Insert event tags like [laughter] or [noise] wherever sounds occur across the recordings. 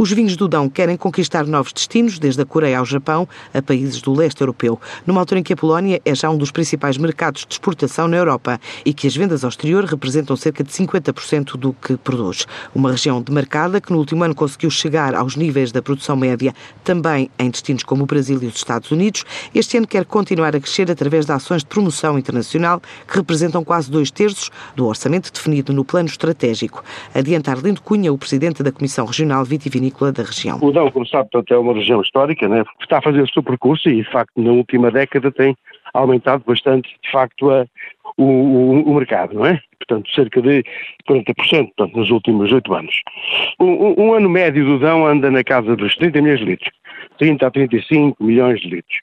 Os vinhos do Dão querem conquistar novos destinos, desde a Coreia ao Japão, a países do leste europeu, numa altura em que a Polónia é já um dos principais mercados de exportação na Europa e que as vendas ao exterior representam cerca de 50% do que produz. Uma região demarcada que no último ano conseguiu chegar aos níveis da produção média também em destinos como o Brasil e os Estados Unidos. Este ano quer continuar a crescer através de ações de promoção internacional que representam quase dois terços do orçamento definido no plano estratégico. Adianta Arlindo Cunha, o presidente da Comissão Regional Vitivinícola da região. O Dão, como sabe, portanto, é uma região histórica, né? está a fazer o seu percurso e, de facto, na última década tem aumentado bastante, de facto, a, o, o, o, mercado, não é? Portanto, cerca de 40% portanto, nos últimos oito anos. Um, um, ano médio do Dão anda na casa dos 30 milhões de litros. 30 a 35 milhões de litros.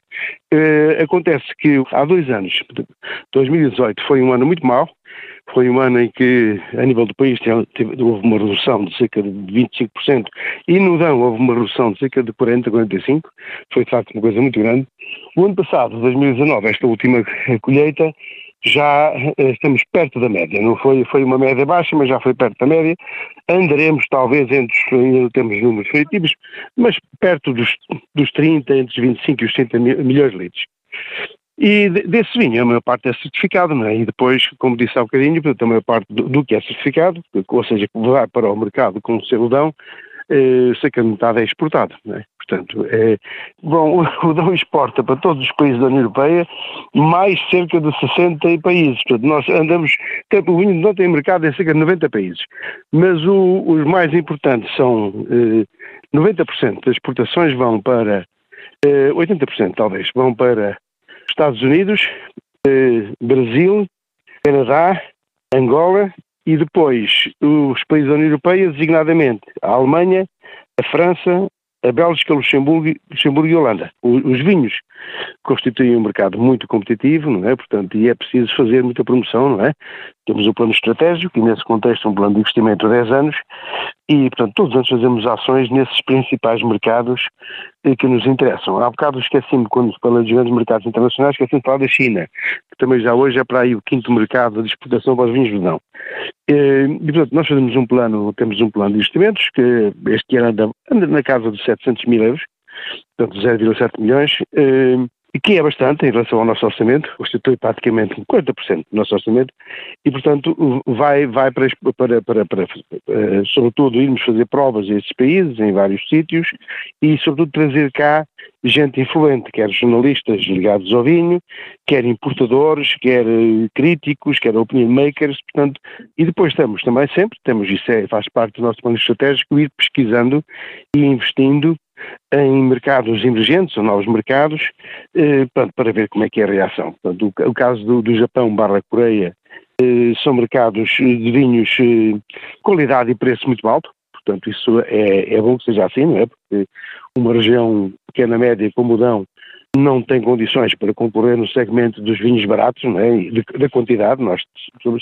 Uh, acontece que há dois anos, 2018 foi um ano muito mau, foi um ano em que, a nível do país, teve, houve uma redução de cerca de 25% e no Dão houve uma redução de cerca de 40, 45%. Foi, de facto, uma coisa muito grande. O ano passado, 2019, esta última colheita, já eh, estamos perto da média. Não foi, foi uma média baixa, mas já foi perto da média. Andaremos talvez entre, ainda não temos números definitivos, mas perto dos, dos 30, entre os 25 e os 30 milhões de litros. E desse vinho, a maior parte é certificado, não é? E depois, como disse há um bocadinho, a maior parte do, do que é certificado, ou seja, que vai para o mercado com o seludão, eh, cerca de metade é exportado, não é? Portanto, é, bom, [laughs] o Dão exporta para todos os países da União Europeia mais cerca de 60 países. Portanto, nós andamos, o vinho não tem mercado em cerca de 90 países. Mas o, os mais importantes são eh, 90% das exportações vão para, eh, 80% talvez, vão para Estados Unidos, eh, Brasil, Canadá, Angola e depois os países da União Europeia, designadamente a Alemanha, a França, a Bélgica, Luxemburgo, Luxemburgo e Holanda. Os vinhos constituem um mercado muito competitivo, não é? Portanto, e é preciso fazer muita promoção, não é? Temos o um plano estratégico e nesse contexto um plano de investimento a 10 anos e, portanto, todos os anos fazemos ações nesses principais mercados eh, que nos interessam. Há bocado esqueci-me, quando se fala dos grandes mercados internacionais, esqueci-me de falar da China, que também já hoje é para aí o quinto mercado de exportação para os vinhos do Dão. Eh, e, portanto, nós fazemos um plano, temos um plano de investimentos que este ano na casa dos 700 mil euros, portanto 0,7 milhões, eh, que é bastante em relação ao nosso orçamento, constitui praticamente 40% do nosso orçamento, e portanto vai, vai para, para, para, para, eh, sobretudo irmos fazer provas a esses países, em vários sítios, e sobretudo trazer cá gente influente, quer jornalistas ligados ao vinho, quer importadores, quer eh, críticos, quer opinion makers, portanto, e depois estamos também sempre, temos isso é, faz parte do nosso plano estratégico, ir pesquisando e investindo em mercados emergentes ou novos mercados eh, para ver como é que é a reação. Portanto, o, o caso do, do Japão barra Coreia eh, são mercados de vinhos eh, qualidade e preço muito alto, portanto isso é, é bom que seja assim, não é? Porque uma região pequena média como o Dão não tem condições para concorrer no segmento dos vinhos baratos, não é? da quantidade, nós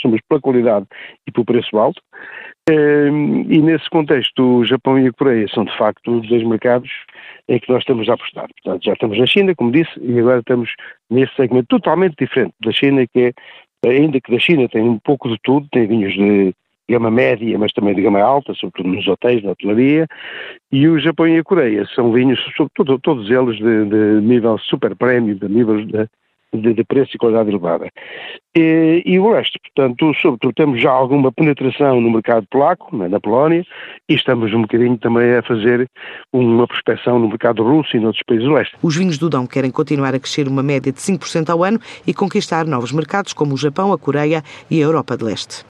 somos pela qualidade e pelo preço alto, e nesse contexto, o Japão e a Coreia são de facto os dois mercados em que nós estamos a apostar. Portanto, já estamos na China, como disse, e agora estamos nesse segmento totalmente diferente da China, que é, ainda que da China tem um pouco de tudo, tem vinhos de gama média, mas também de gama alta, sobretudo nos hotéis, na hotelaria, e o Japão e a Coreia são vinhos, sobretudo, todos eles de, de nível super prémio, de nível de, de, de preço e qualidade elevada. E, e, o resto, portanto, sobretudo temos já alguma penetração no mercado polaco, na Polónia, e estamos um bocadinho também a fazer uma prospecção no mercado russo e noutros países do leste. Os vinhos do Dão querem continuar a crescer uma média de 5% ao ano e conquistar novos mercados como o Japão, a Coreia e a Europa de Leste.